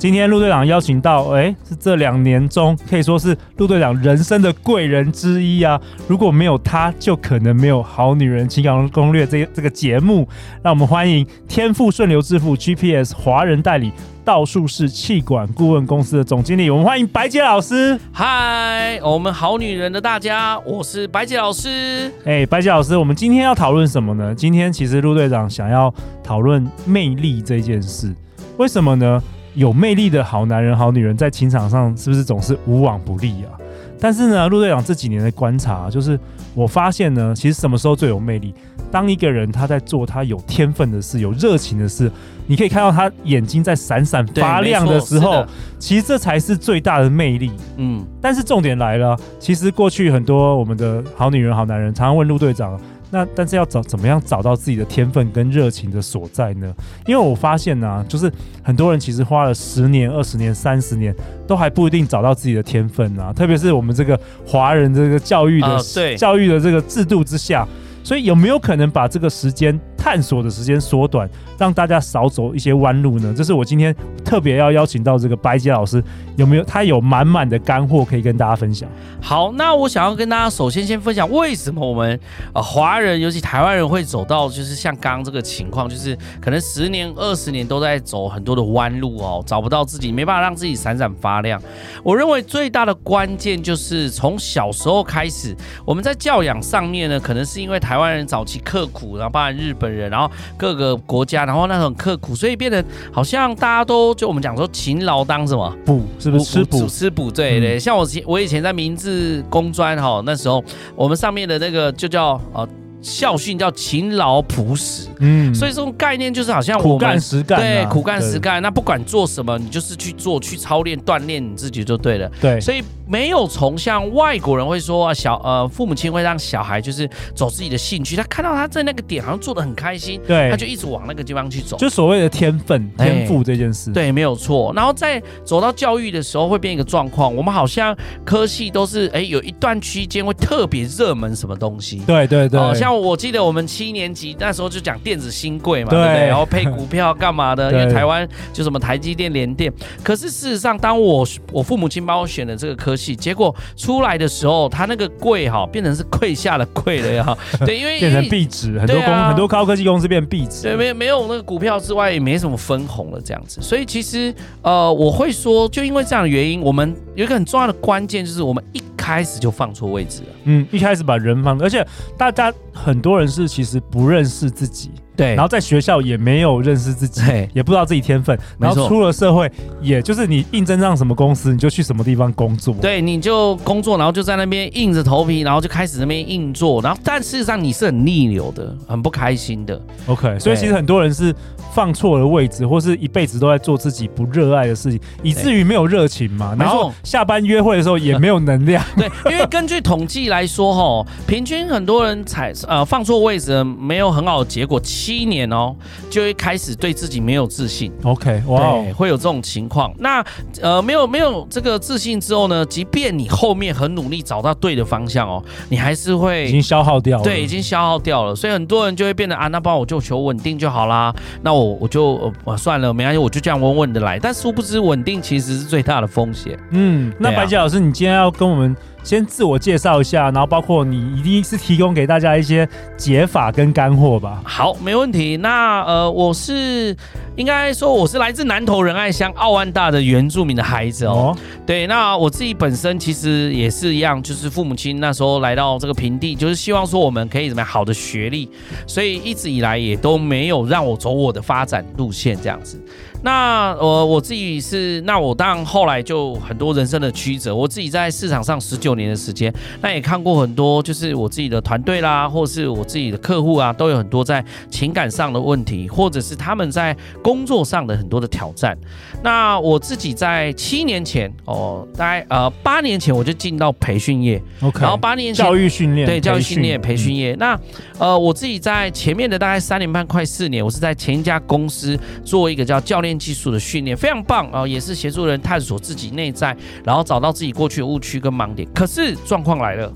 今天陆队长邀请到，哎，是这两年中可以说是陆队长人生的贵人之一啊！如果没有他，就可能没有《好女人情感攻略》这这个节目。让我们欢迎天赋顺流致富 GPS 华人代理。道术士气管顾问公司的总经理，我们欢迎白洁老师。嗨，我们好女人的大家，我是白洁老师。哎，白洁老师，我们今天要讨论什么呢？今天其实陆队长想要讨论魅力这件事。为什么呢？有魅力的好男人、好女人，在情场上是不是总是无往不利啊？但是呢，陆队长这几年的观察，就是我发现呢，其实什么时候最有魅力？当一个人他在做他有天分的事、有热情的事，你可以看到他眼睛在闪闪发亮的时候，其实这才是最大的魅力。嗯，但是重点来了，其实过去很多我们的好女人、好男人常常问陆队长，那但是要找怎么样找到自己的天分跟热情的所在呢？因为我发现呢、啊，就是很多人其实花了十年、二十年、三十年，都还不一定找到自己的天分啊。特别是我们这个华人这个教育的、教育的这个制度之下。所以有没有可能把这个时间探索的时间缩短，让大家少走一些弯路呢？这是我今天特别要邀请到这个白洁老师，有没有？他有满满的干货可以跟大家分享。好，那我想要跟大家首先先分享为什么我们呃华人，尤其台湾人会走到就是像刚刚这个情况，就是可能十年、二十年都在走很多的弯路哦，找不到自己，没办法让自己闪闪发亮。我认为最大的关键就是从小时候开始，我们在教养上面呢，可能是因为台湾人早期刻苦，然后包含日本人，然后各个国家，然后那种刻苦，所以变得好像大家都就我们讲说勤劳当什么补，是不是吃补吃补？对对，像我我以前在明治工专哈，那时候我们上面的那个就叫呃。校训叫勤劳朴实，嗯，所以这种概念就是好像我们苦干实干，对，苦干实干。那不管做什么，你就是去做，去操练，锻炼你自己就对了。对，所以没有从像外国人会说啊小呃父母亲会让小孩就是走自己的兴趣，他看到他在那个点好像做的很开心，对，他就一直往那个地方去走，就所谓的天分天赋这件事。对，没有错。然后在走到教育的时候会变一个状况，我们好像科系都是哎有一段区间会特别热门什么东西。对对对，好像。我记得我们七年级那时候就讲电子新贵嘛，对，对不对？然后配股票干嘛的？因为台湾就什么台积电、联电。可是事实上，当我我父母亲帮我选的这个科系，结果出来的时候，他那个贵哈变成是跪下的贵了呀。对，因为 变成壁纸，很多公、啊、很多高科技公司变壁纸。对，没没有那个股票之外，也没什么分红了这样子。所以其实呃，我会说，就因为这样的原因，我们有一个很重要的关键，就是我们一开始就放错位置了。嗯，一开始把人放，而且大家很多人是其实不认识自己。对，然后在学校也没有认识自己，也不知道自己天分，然后出了社会，也就是你应征上什么公司，你就去什么地方工作。对，你就工作，然后就在那边硬着头皮，然后就开始那边硬做，然后但事实上你是很逆流的，很不开心的。OK，所以其实很多人是放错了位置，或是一辈子都在做自己不热爱的事情，以至于没有热情嘛。然后下班约会的时候也没有能量。对，因为根据统计来说，哈，平均很多人踩呃放错位置，没有很好的结果。七年哦，就会开始对自己没有自信。OK，哇、wow，会有这种情况。那呃，没有没有这个自信之后呢，即便你后面很努力找到对的方向哦，你还是会已经消耗掉了。对，已经消耗掉了。所以很多人就会变得啊，那帮我就求稳定就好啦。那我我就呃算了，没关系，我就这样稳稳的来。但殊不知，稳定其实是最大的风险。嗯，那白洁老师，你今天要跟我们。先自我介绍一下，然后包括你一定是提供给大家一些解法跟干货吧。好，没问题。那呃，我是应该说我是来自南投仁爱乡奥万大的原住民的孩子哦。哦对，那我自己本身其实也是一样，就是父母亲那时候来到这个平地，就是希望说我们可以怎么样好的学历，所以一直以来也都没有让我走我的发展路线这样子。那我我自己是，那我当然后来就很多人生的曲折。我自己在市场上十九年的时间，那也看过很多，就是我自己的团队啦，或是我自己的客户啊，都有很多在情感上的问题，或者是他们在工作上的很多的挑战。那我自己在七年前哦，大概呃八年前我就进到培训业，OK，然后八年前教育训练，对教育训练培训业。嗯、那呃我自己在前面的大概三年半快四年，我是在前一家公司做一个叫教练技术的训练，非常棒啊、也是协助人探索自己内在，然后找到自己过去的误区跟盲点。可是状况来了。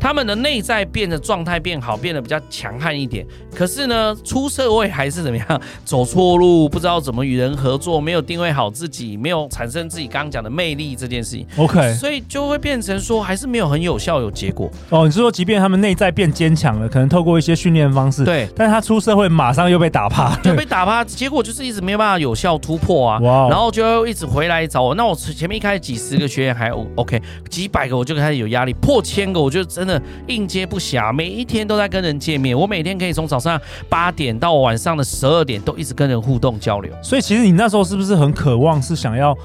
他们的内在变得状态变好，变得比较强悍一点。可是呢，出社会还是怎么样，走错路，不知道怎么与人合作，没有定位好自己，没有产生自己刚刚讲的魅力这件事情。OK，所以就会变成说，还是没有很有效有结果。哦，你是说，即便他们内在变坚强了，可能透过一些训练方式，对，但是他出社会马上又被打趴，就被打趴，结果就是一直没有办法有效突破啊。哇，然后就一直回来找我。那我前面一开始几十个学员还 OK，几百个我就开始有压力，破千个我就真的应接不暇，每一天都在跟人见面。我每天可以从早上八点到晚上的十二点，都一直跟人互动交流。所以，其实你那时候是不是很渴望，是想要，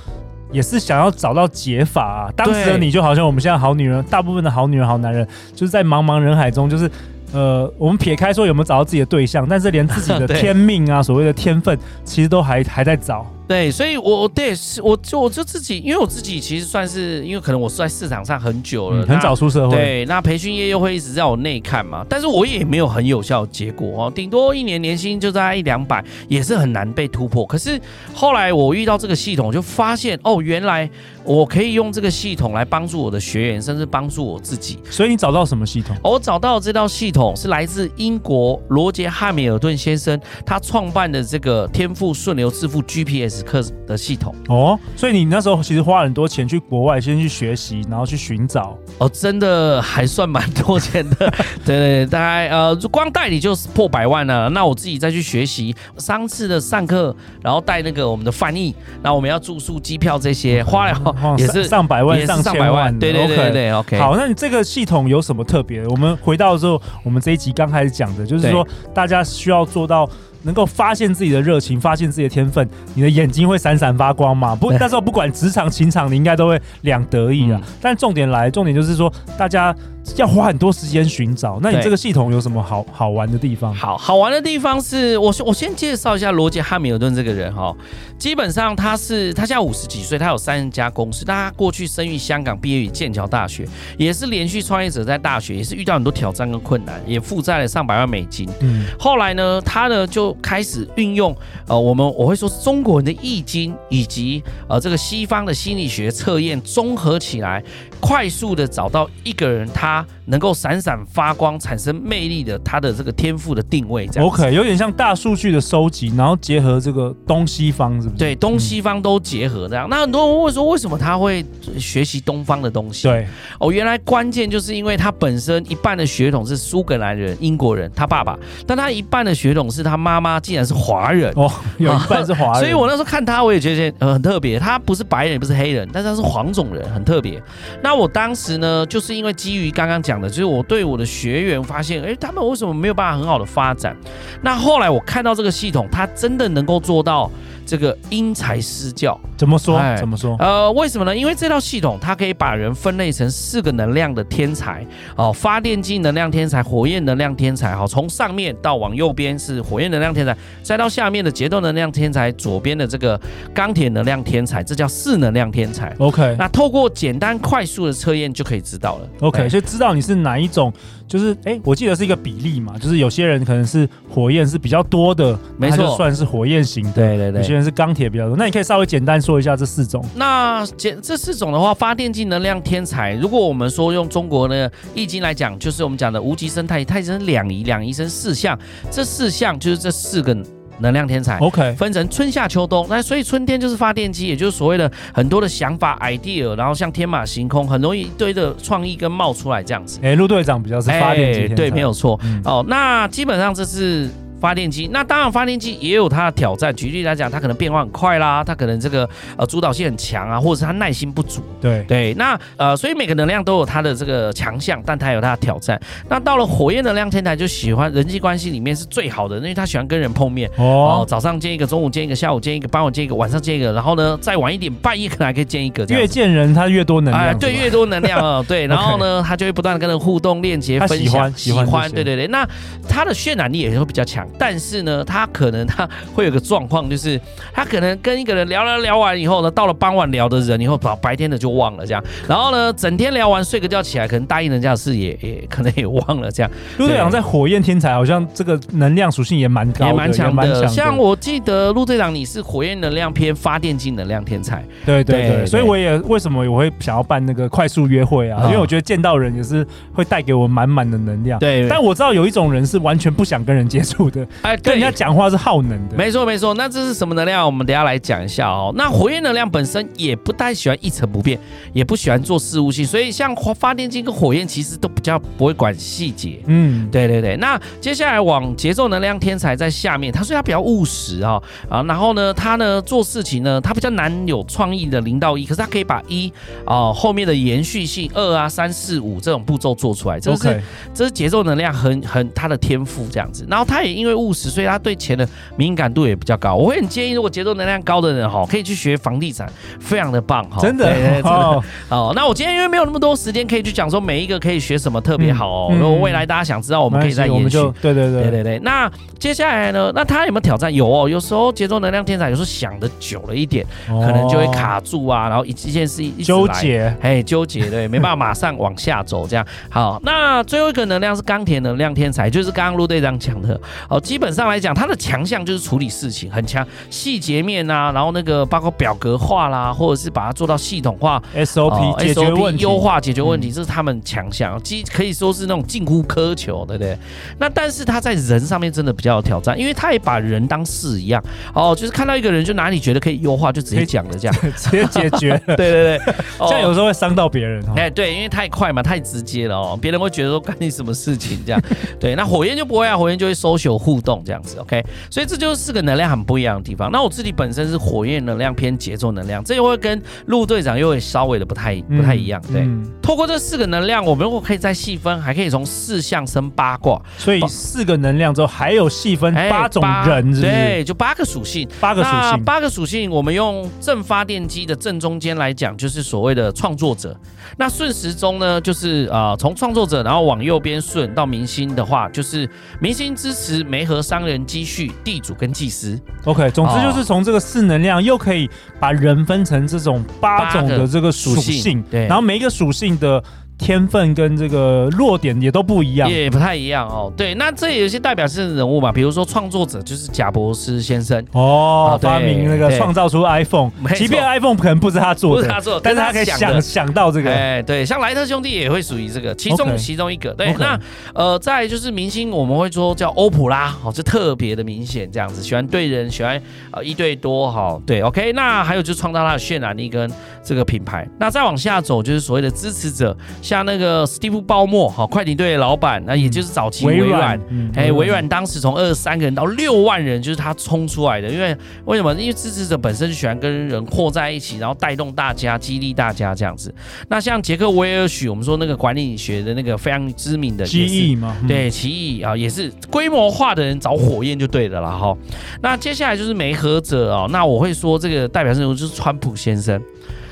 也是想要找到解法啊？当时的你就好像我们现在好女人，大部分的好女人、好男人，就是在茫茫人海中，就是呃，我们撇开说有没有找到自己的对象，但是连自己的天命啊，所谓的天分，其实都还还在找。对，所以我，我对是，我就我就自己，因为我自己其实算是，因为可能我是在市场上很久了，嗯、很早出社会。对，那培训业又会一直在我内看嘛，但是我也没有很有效的结果哦，顶多一年年薪就在一两百，也是很难被突破。可是后来我遇到这个系统，就发现哦，原来我可以用这个系统来帮助我的学员，甚至帮助我自己。所以你找到什么系统？我找到这套系统是来自英国罗杰汉密尔顿先生他创办的这个天赋顺流致富 GPS。课的系统哦，所以你那时候其实花很多钱去国外先去学习，然后去寻找哦，真的还算蛮多钱的，对，对，大概呃，光代理就是破百万了。那我自己再去学习三次的上课，然后带那个我们的翻译，那我们要住宿、机票这些，花了也是上百万、也是上千万。对对对对对，OK。好，那你这个系统有什么特别？我们回到之后，我们这一集刚开始讲的就是说，大家需要做到。能够发现自己的热情，发现自己的天分，你的眼睛会闪闪发光嘛？不，那时候不管职场、情场，你应该都会两得意啊。嗯、但重点来，重点就是说，大家要花很多时间寻找。那你这个系统有什么好好玩的地方？好好玩的地方是我我先介绍一下罗杰汉密尔顿这个人哈。基本上他是他现在五十几岁，他有三家公司。但他过去生于香港，毕业于剑桥大学，也是连续创业者，在大学也是遇到很多挑战跟困难，也负债了上百万美金。嗯，后来呢，他呢就开始运用呃，我们我会说中国人的易经以及呃这个西方的心理学测验综合起来，快速的找到一个人他能够闪闪发光、产生魅力的他的这个天赋的定位。这样 OK，有点像大数据的收集，然后结合这个东西方，是不是？对，东西方都结合这样。嗯、那很多人问说，为什么他会学习东方的东西？对，哦，原来关键就是因为他本身一半的血统是苏格兰人、英国人，他爸爸，但他一半的血统是他妈妈竟然是华人哦，有一半是华人，所以我那时候看他，我也觉得呃很特别。他不是白人，也不是黑人，但是他是黄种人，很特别。那我当时呢，就是因为基于刚刚讲讲的，就是我对我的学员发现，哎，他们为什么没有办法很好的发展？那后来我看到这个系统，它真的能够做到。这个因材施教怎么说？怎么说？呃，为什么呢？因为这套系统它可以把人分类成四个能量的天才哦，发电机能量天才、火焰能量天才，好，从上面到往右边是火焰能量天才，再到下面的节奏能量天才，左边的这个钢铁能量天才，这叫四能量天才。OK，那透过简单快速的测验就可以知道了。OK，所以知道你是哪一种。就是哎，我记得是一个比例嘛，就是有些人可能是火焰是比较多的，没错，算是火焰型的。对对对，有些人是钢铁比较多。那你可以稍微简单说一下这四种。那简这四种的话，发电机能量天才，如果我们说用中国的易经来讲，就是我们讲的无极生太极，太极生两仪，两仪生四象，这四象就是这四个。能量天才，OK，分成春夏秋冬，那所以春天就是发电机，也就是所谓的很多的想法 idea，然后像天马行空，很容易一堆的创意跟冒出来这样子。哎，陆队长比较是发电机，对，没有错。嗯、哦，那基本上这是。发电机。那当然发电机也有它的挑战，举例来讲，它可能变化很快啦，它可能这个呃主导性很强啊，或者是它耐心不足。对对，那呃，所以每个能量都有它的这个强项，但它有它的挑战。那到了火焰能量天台就喜欢人际关系里面是最好的，因为他喜欢跟人碰面哦、呃，早上见一个，中午见一个，下午见一个，傍晚见一个，晚上见一个，然后呢再晚一点，半夜可能还可以见一个。越见人他越多能量，哎、对，越多能量啊，对，然后呢他就会不断的跟人互动、链接、分享，喜欢，喜欢，对对对。那他的渲染力也会比较强，但是呢，他可能他会有个状况，就是他可能跟一个人聊聊聊完以后呢，到了傍晚聊的人以后，把白天的就忘了这样，然后呢，整天聊完睡个觉起来，可能答应人家的事也也可能也忘了这样。陆队长在火焰天才好像这个能量属性也蛮高，也蛮强的。像我记得陆队长你是火焰能量偏发电机能量天才，对对对，所以我也为什么我会想要办那个快速约会啊？因为我觉得见到人也是会带给我满满的能量。对，但我知道有一种人是完全不想跟人接触的，哎，跟人家讲话是耗能的。没错没错，那这是什么能量？我们等下来讲一下哦。那火焰能量本身也不太喜欢一成不变，也不喜欢做事务性，所以像发电机跟火焰其实都比较不会管细节。嗯，对对对。那接下来往节奏能量天才在下面，他说他比较务实啊啊，然后呢，他呢做事情呢，他比较难有创意的零到一，可是他可以把一啊后面的延续性二啊三四五这种步骤做出来，这是.这是节奏能量很很他的天赋这样子。然后他也因为务实，所以他对钱的敏感度也比较高。我会很建议，如果节奏能量高的人哈，可以去学房地产，非常的棒哈，真的，对对对真的哦。哦，那我今天因为没有那么多时间可以去讲说每一个可以学什么特别好哦。如果、嗯、未来大家想知道，我们可以再延续。对对对对对对。那接下来呢？那他有没有挑战？有哦，有时候节奏能量天才有时候想的久了一点，哦、可能就会卡住啊，然后一一件事一纠结，哎，纠结对，没办法马上往下走这样。好，那最后一个能量是钢铁能量天才，就是刚刚陆队长讲的。哦，基本上来讲，他的强项就是处理事情很强，细节面啊，然后那个包括表格化啦，或者是把它做到系统化，SOP、呃、SOP 优化解决问题，嗯、这是他们强项，基可以说是那种近乎苛求，对不对？那但是他在人上面真的比较有挑战，因为他也把人当事一样，哦，就是看到一个人就哪里觉得可以优化，就直接讲了这样，直接解决。对 对对，这样有时候会伤到别人。哎，对，因为太快嘛，太直接了哦，别人会觉得说干你什么事情这样。对，那火焰就不会啊，火焰就会 social 互动这样子，OK。所以这就是四个能量很不一样的地方。那我自己本身是火焰能量偏节奏能量，这又会跟陆队长又会稍微的不太不太一样。对，透过这四个能量，我们如果可以再细分，还可以从四象生八卦。所以四个能量之后还有细分八种人？对，就八个属性，八个属性，八个属性，我们用正发电机的正中间来讲，就是所谓的创作者。那顺时钟呢，就是啊，从、呃、创作者然后往右边顺到明星的话，就是明星支持媒合商人积蓄地主跟祭司。OK，总之就是从这个四能量又可以把人分成这种八种的这个属性，对，然后每一个属性的。天分跟这个弱点也都不一样，也不太一样哦。对，那这有些代表性的人物嘛，比如说创作者就是贾博斯先生哦，发明那个创造出 iPhone，即便 iPhone 可能不是他做的，不是他做，但是他可以想想到这个。哎，对，像莱特兄弟也会属于这个其中其中一个。对，那呃，再就是明星，我们会说叫欧普拉，哦，就特别的明显，这样子喜欢对人，喜欢呃一对多，哈，对，OK。那还有就是创造他的渲染力跟这个品牌。那再往下走就是所谓的支持者。像那个史蒂夫·鲍默，哈，快艇队的老板，那也就是早期微软，哎，微软当时从二十三个人到六万人，就是他冲出来的。因为为什么？因为支持者本身就喜欢跟人和在一起，然后带动大家，激励大家这样子。那像杰克·韦尔许，我们说那个管理学的那个非常知名的奇异嘛，对，奇异啊，也是规模化的人找火焰就对的了啦。哈。那接下来就是媒合者哦，那我会说这个代表人物就是川普先生。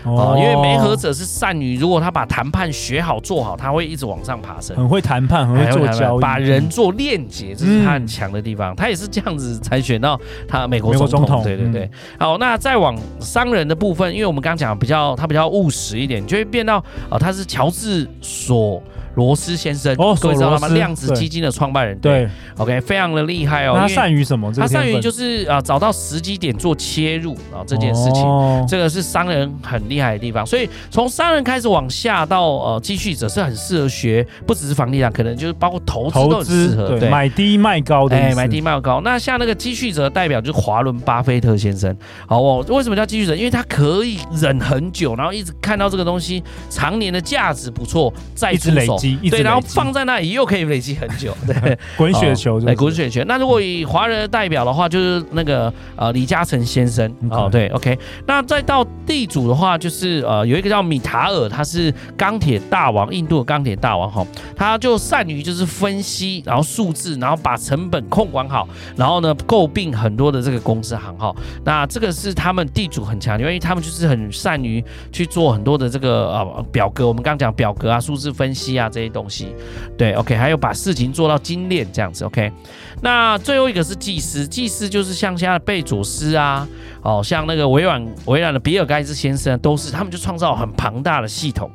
哦，因为媒合者是善于，如果他把谈判学好做好，他会一直往上爬升，很会谈判，很会做交易，把人做链接，这是他很强的地方。嗯、他也是这样子才选到他美国总统。对对对。嗯、好，那再往商人的部分，因为我们刚刚讲比较他比较务实一点，就会变到啊、呃，他是乔治索。罗斯先生，哦，各位知道吗？量子基金的创办人，对，OK，非常的厉害哦。他善于什么？他善于就是啊，找到时机点做切入啊，这件事情，这个是商人很厉害的地方。所以从商人开始往下到呃积蓄者是很适合学，不只是房地产，可能就是包括投资都很适合。对，买低卖高的，哎，买低卖高。那像那个积蓄者代表就是华伦巴菲特先生。好哦，为什么叫积蓄者？因为他可以忍很久，然后一直看到这个东西常年的价值不错，再出手。积，对，然后放在那里又可以累积很久，对，滚雪球对，滚雪球。那如果以华人的代表的话，就是那个呃李嘉诚先生哦，对，OK。那再到地主的话，就是呃有一个叫米塔尔，他是钢铁大王，印度的钢铁大王哈，他就善于就是分析，然后数字，然后把成本控管好，然后呢诟病很多的这个公司行号。那这个是他们地主很强，因为他们就是很善于去做很多的这个呃表格，我们刚讲表格啊、数字分析啊这些东西。对，OK，还有把事情做到精炼这样子，OK。那最后一个是祭司，祭司就是像现在的贝佐斯啊，哦，像那个微软微软的比尔盖茨先生，都是他们就创造很庞大的系统。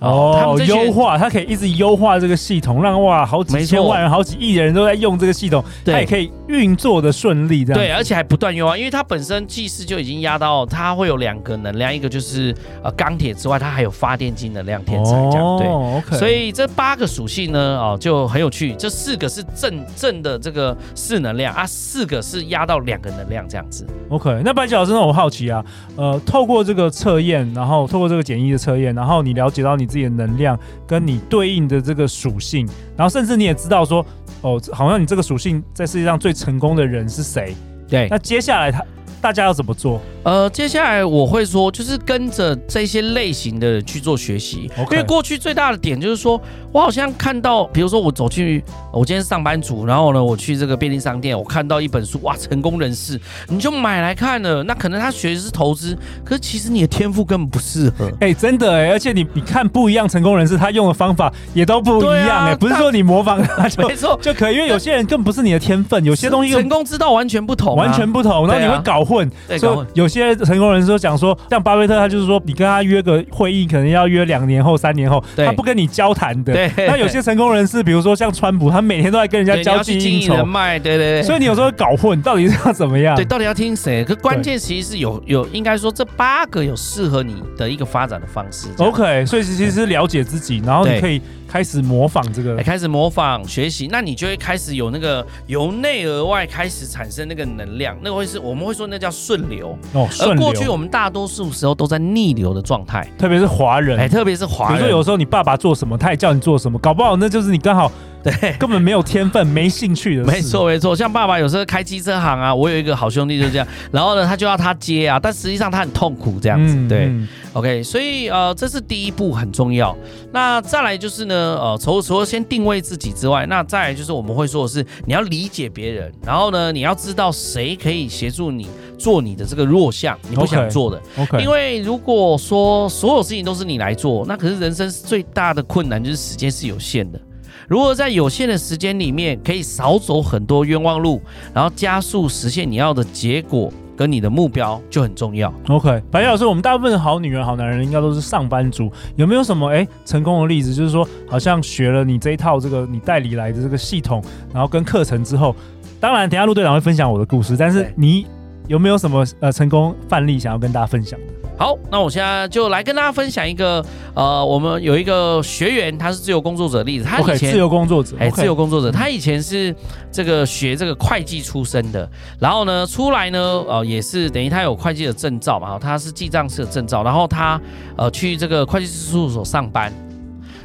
哦，他们优化，它可以一直优化这个系统，让哇好几千万人、好几亿人都在用这个系统，它也可以运作的顺利，这样对，而且还不断优化，因为它本身技师就已经压到它会有两个能量，一个就是呃钢铁之外，它还有发电机能量天才这样，对、所以这八个属性呢，哦就很有趣，这四个是正正的这个四能量啊，四个是压到两个能量这样子。OK，那白吉老师，那我好奇啊，呃，透过这个测验，然后透过这个简易的测验，然后你了解到你。自己的能量跟你对应的这个属性，然后甚至你也知道说，哦，好像你这个属性在世界上最成功的人是谁？对，那接下来他大家要怎么做？呃，接下来我会说，就是跟着这些类型的人去做学习.因为过去最大的点就是说，我好像看到，比如说我走去，我今天是上班族，然后呢，我去这个便利商店，我看到一本书，哇，成功人士，你就买来看了。那可能他学的是投资，可是其实你的天赋根本不适合。哎、欸，真的哎、欸，而且你你看不一样成功人士，他用的方法也都不一样哎、欸，啊、不是说你模仿他就 没错就可以，因为有些人根本不是你的天分，有些东西成功之道完全不同、啊，完全不同，然后你会搞混，对，所以。有些成功人士。就讲说，像巴菲特，他就是说，你跟他约个会议，可能要约两年后、三年后，他不跟你交谈的。那有些成功人士，比如说像川普，他每天都在跟人家 交际应酬，卖，对对对。所以你有时候搞混，到底是要怎么样？对，到底要听谁？可关键其实是有有，应该说这八个有适合你的一个发展的方式。OK，所以其实是了解自己，然后你可以。开始模仿这个，开始模仿学习，那你就会开始有那个由内而外开始产生那个能量，那个会是我们会说那叫顺流哦。而过去我们大多数时候都在逆流的状态，特别是华人，哎，特别是华人。比如说有时候你爸爸做什么，他也叫你做什么，搞不好那就是你刚好。对，根本没有天分，没兴趣的。没错，没错。像爸爸有时候开机车行啊，我有一个好兄弟就这样，然后呢，他就要他接啊，但实际上他很痛苦这样子。嗯、对、嗯、，OK，所以呃，这是第一步很重要。那再来就是呢，呃，除除了先定位自己之外，那再来就是我们会说的是，你要理解别人，然后呢，你要知道谁可以协助你做你的这个弱项，你不想做的。OK，, okay 因为如果说所有事情都是你来做，那可是人生最大的困难就是时间是有限的。如果在有限的时间里面可以少走很多冤枉路，然后加速实现你要的结果跟你的目标就很重要。OK，白老师，我们大部分的好女人、好男人应该都是上班族，有没有什么哎成功的例子？就是说，好像学了你这一套这个你代理来的这个系统，然后跟课程之后，当然等下陆队长会分享我的故事，但是你有没有什么呃成功范例想要跟大家分享的？好，那我现在就来跟大家分享一个，呃，我们有一个学员，他是自由工作者的例子。他以前 okay, 自由工作者，哎，自由工作者，他以前是这个学这个会计出身的，然后呢，出来呢，呃，也是等于他有会计的证照嘛，他是记账师的证照，然后他呃去这个会计师事务所上班。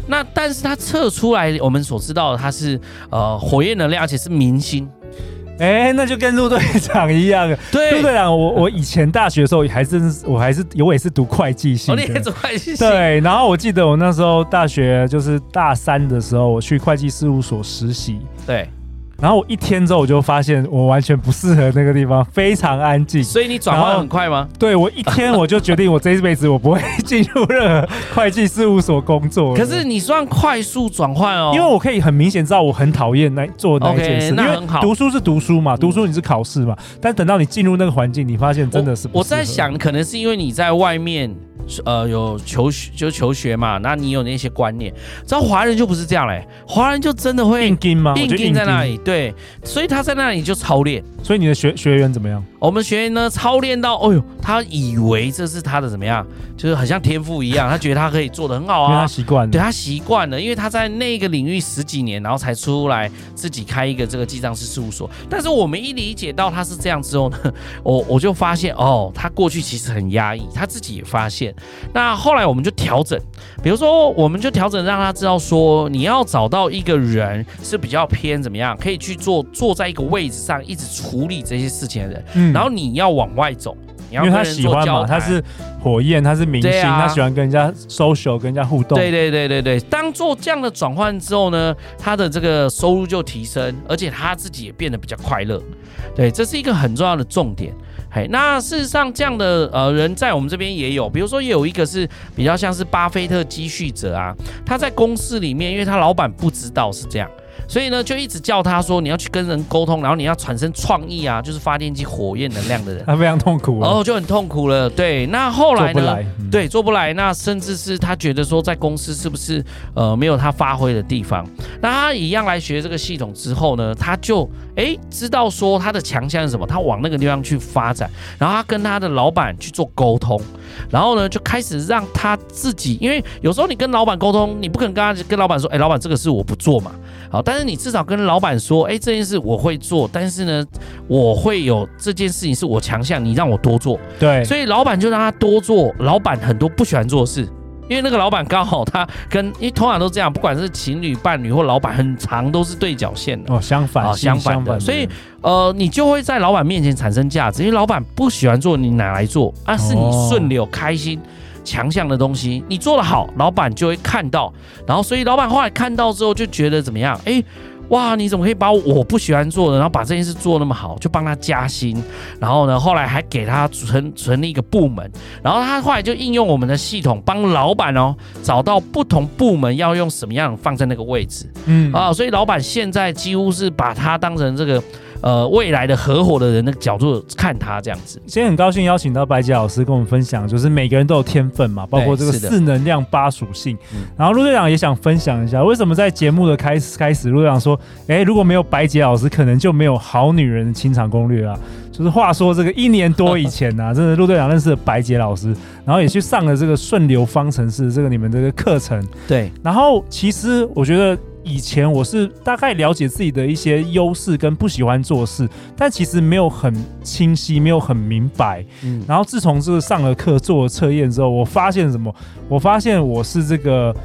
那但是他测出来，我们所知道的他是呃火焰能量，而且是明星。哎、欸，那就跟陆队长一样。对，陆队长，我我以前大学的时候还真是，我还是我也是读会计系。我也读会计系。对，然后我记得我那时候大学就是大三的时候，我去会计事务所实习。对。然后我一天之后，我就发现我完全不适合那个地方，非常安静。所以你转换很快吗？对，我一天我就决定，我这一辈子我不会进入任何会计事务所工作。可是你算快速转换哦，因为我可以很明显知道我很讨厌那做那件事。Okay, 那很好。读书是读书嘛，读书你是考试嘛，但等到你进入那个环境，你发现真的是不。我在想，可能是因为你在外面。呃，有求学就求学嘛，那你有那些观念，知道华人就不是这样嘞，华人就真的会硬钉吗？硬钉在那里，对，所以他在那里就操练。所以你的学学员怎么样？我们学员呢，操练到，哦呦，他以为这是他的怎么样，就是很像天赋一样，他觉得他可以做得很好啊，因为他习惯了，对他习惯了，因为他在那个领域十几年，然后才出来自己开一个这个记账师事务所。但是我们一理解到他是这样之后呢，我我就发现哦，他过去其实很压抑，他自己也发现。那后来我们就调整，比如说我们就调整让他知道说，你要找到一个人是比较偏怎么样，可以去做坐在一个位置上一直处理这些事情的人，嗯，然后你要往外走，因为他喜欢嘛，他是火焰，他是明星，啊、他喜欢跟人家 social，跟人家互动。对对对对对，当做这样的转换之后呢，他的这个收入就提升，而且他自己也变得比较快乐。对，这是一个很重要的重点。嘿，那事实上这样的呃人在我们这边也有，比如说也有一个是比较像是巴菲特积蓄者啊，他在公司里面，因为他老板不知道是这样。所以呢，就一直叫他说，你要去跟人沟通，然后你要产生创意啊，就是发电机火焰能量的人，他非常痛苦，然后就很痛苦了。对，那后来呢？对，做不来。那甚至是他觉得说，在公司是不是呃没有他发挥的地方？那他一样来学这个系统之后呢，他就哎知道说他的强项是什么，他往那个地方去发展，然后他跟他的老板去做沟通，然后呢就开始让他自己，因为有时候你跟老板沟通，你不可能跟他跟老板说，哎，老板这个事我不做嘛。好，但是你至少跟老板说，哎，这件事我会做，但是呢，我会有这件事情是我强项，你让我多做。对，所以老板就让他多做。老板很多不喜欢做的事，因为那个老板刚好他跟，因为通常都这样，不管是情侣、伴侣或老板，很长都是对角线的。哦，相反，啊，相反的。所以，呃，你就会在老板面前产生价值，因为老板不喜欢做，你哪来做？啊，是你顺流开心。强项的东西，你做得好，老板就会看到，然后所以老板后来看到之后就觉得怎么样？哎，哇，你怎么可以把我不喜欢做的，然后把这件事做那么好，就帮他加薪，然后呢，后来还给他成成立一个部门，然后他后来就应用我们的系统，帮老板哦找到不同部门要用什么样放在那个位置，嗯啊，所以老板现在几乎是把他当成这个。呃，未来的合伙的人的角度看他这样子，今天很高兴邀请到白杰老师跟我们分享，就是每个人都有天分嘛，包括这个四能量八属性。然后陆队长也想分享一下，为什么在节目的开始开始，陆队长说，哎，如果没有白杰老师，可能就没有好女人的清场攻略啊。就是话说这个一年多以前啊，真的陆队长认识了白杰老师，然后也去上了这个顺流方程式这个你们这个课程。对，然后其实我觉得。以前我是大概了解自己的一些优势跟不喜欢做事，但其实没有很清晰，没有很明白。嗯，然后自从这个上了课做了测验之后，我发现什么？我发现我是这个。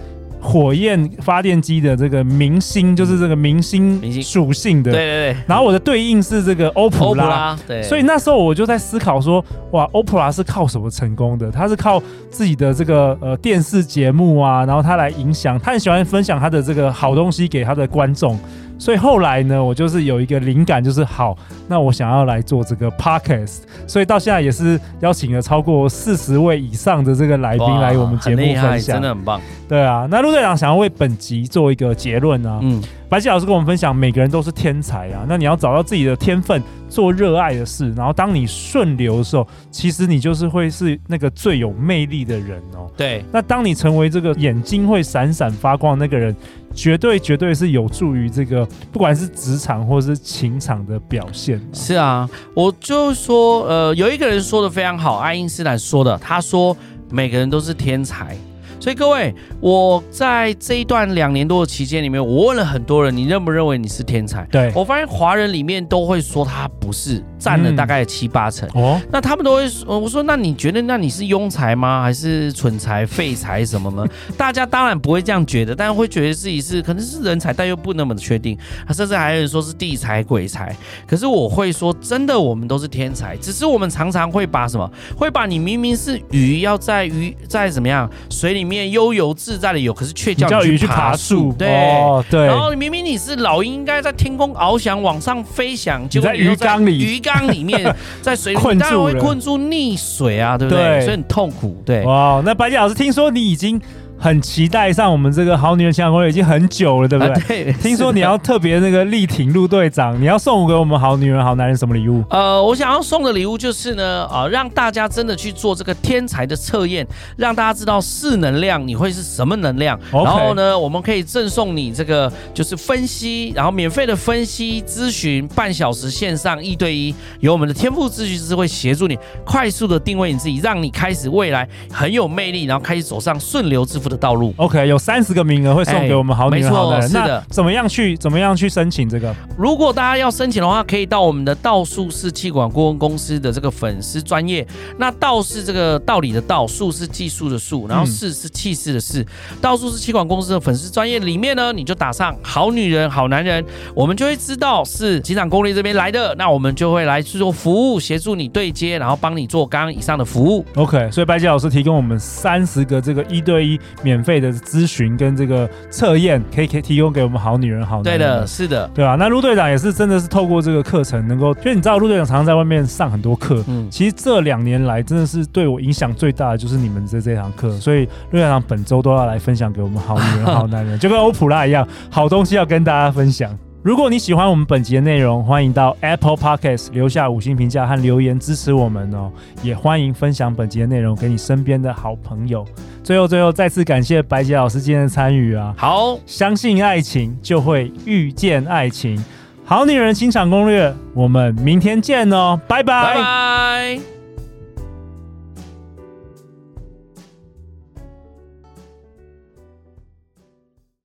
火焰发电机的这个明星，就是这个明星属性的，对对对。然后我的对应是这个欧普拉，对。所以那时候我就在思考说，哇，欧普拉是靠什么成功的？他是靠自己的这个呃电视节目啊，然后他来影响，他很喜欢分享他的这个好东西给他的观众。所以后来呢，我就是有一个灵感，就是好，那我想要来做这个 podcast。所以到现在也是邀请了超过四十位以上的这个来宾来我们节目分享，真的很棒。对啊，那陆队长想要为本集做一个结论啊。嗯，白吉老师跟我们分享，每个人都是天才啊。那你要找到自己的天分，做热爱的事，然后当你顺流的时候，其实你就是会是那个最有魅力的人哦。对，那当你成为这个眼睛会闪闪发光的那个人。绝对绝对是有助于这个，不管是职场或是情场的表现。是啊，我就说，呃，有一个人说的非常好，爱因斯坦说的，他说每个人都是天才。所以各位，我在这一段两年多的期间里面，我问了很多人，你认不认为你是天才？对，我发现华人里面都会说他不是，占了大概七八成。哦，那他们都会说，我说那你觉得那你是庸才吗？还是蠢才、废才什么吗？大家当然不会这样觉得，但是会觉得自己是可能是人才，但又不那么的确定。他甚至还有人说是地才、鬼才。可是我会说，真的，我们都是天才，只是我们常常会把什么，会把你明明是鱼，要在鱼在怎么样水里面。面悠游自在的游，可是却叫你去爬树。对、哦、对，然后明明你是老鹰，应该在天空翱翔，往上飞翔，就在鱼缸里，鱼缸里面，在水里面，当然会困住溺水啊，对不对？对，所以很痛苦。对，哇，那白姐老师，听说你已经很期待上我们这个好女人情场攻略已经很久了，对不对？啊、对。听说你要特别那个力挺陆队长，你要送给我们好女人好男人什么礼物？呃，我想要送的礼物就是呢，啊、呃，让大家真的去做这个天才的测验，让大家知道是能量你会是什么能量。然后呢，我们可以赠送你这个就是分析，然后免费的分析咨询半小时线上一对一，由我们的天赋咨询师会协助你快速的定位你自己，让你开始未来很有魅力，然后开始走上顺流致富的道路。OK，有三十个名额会送给我们好女人好男人。是的，怎么样去怎么样去申请这个？如果大家要申请的话，可以到我们的道术士气管顾问公司的这个粉丝专业。那道是这个道理的道，术是技术的术，然后士是气势的士。道术士气管公司的粉丝专业里面呢，你就打上好女人好男人，我们就会知道是机场攻略这边来的，那我们就会来去做服务，协助你对接，然后帮你做刚刚以上的服务。OK，所以白吉老师提供我们三十个这个一对一免费的咨询跟这个测验，可以可以提供给我们好女人好男人。对的，是的，对吧？那陆队长也是真的是透过这个课程，能够，因为你知道陆队长常常在外面上很多课，嗯，其实这两年来真的是对我影响最大的就是你们这这堂课，所以陆队长本周都要来分享给我们好女人好男人，就跟欧普拉一样，好东西要跟大家分享。如果你喜欢我们本集的内容，欢迎到 Apple Podcast 留下五星评价和留言支持我们哦。也欢迎分享本集的内容给你身边的好朋友。最后，最后再次感谢白洁老师今天的参与啊！好，相信爱情就会遇见爱情，好女人情场攻略，我们明天见哦，拜拜。拜拜。